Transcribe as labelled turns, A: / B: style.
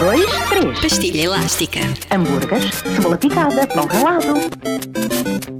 A: dois, três.
B: Pastilha elástica.
A: Hambúrgueres, cebola picada, pão ralado.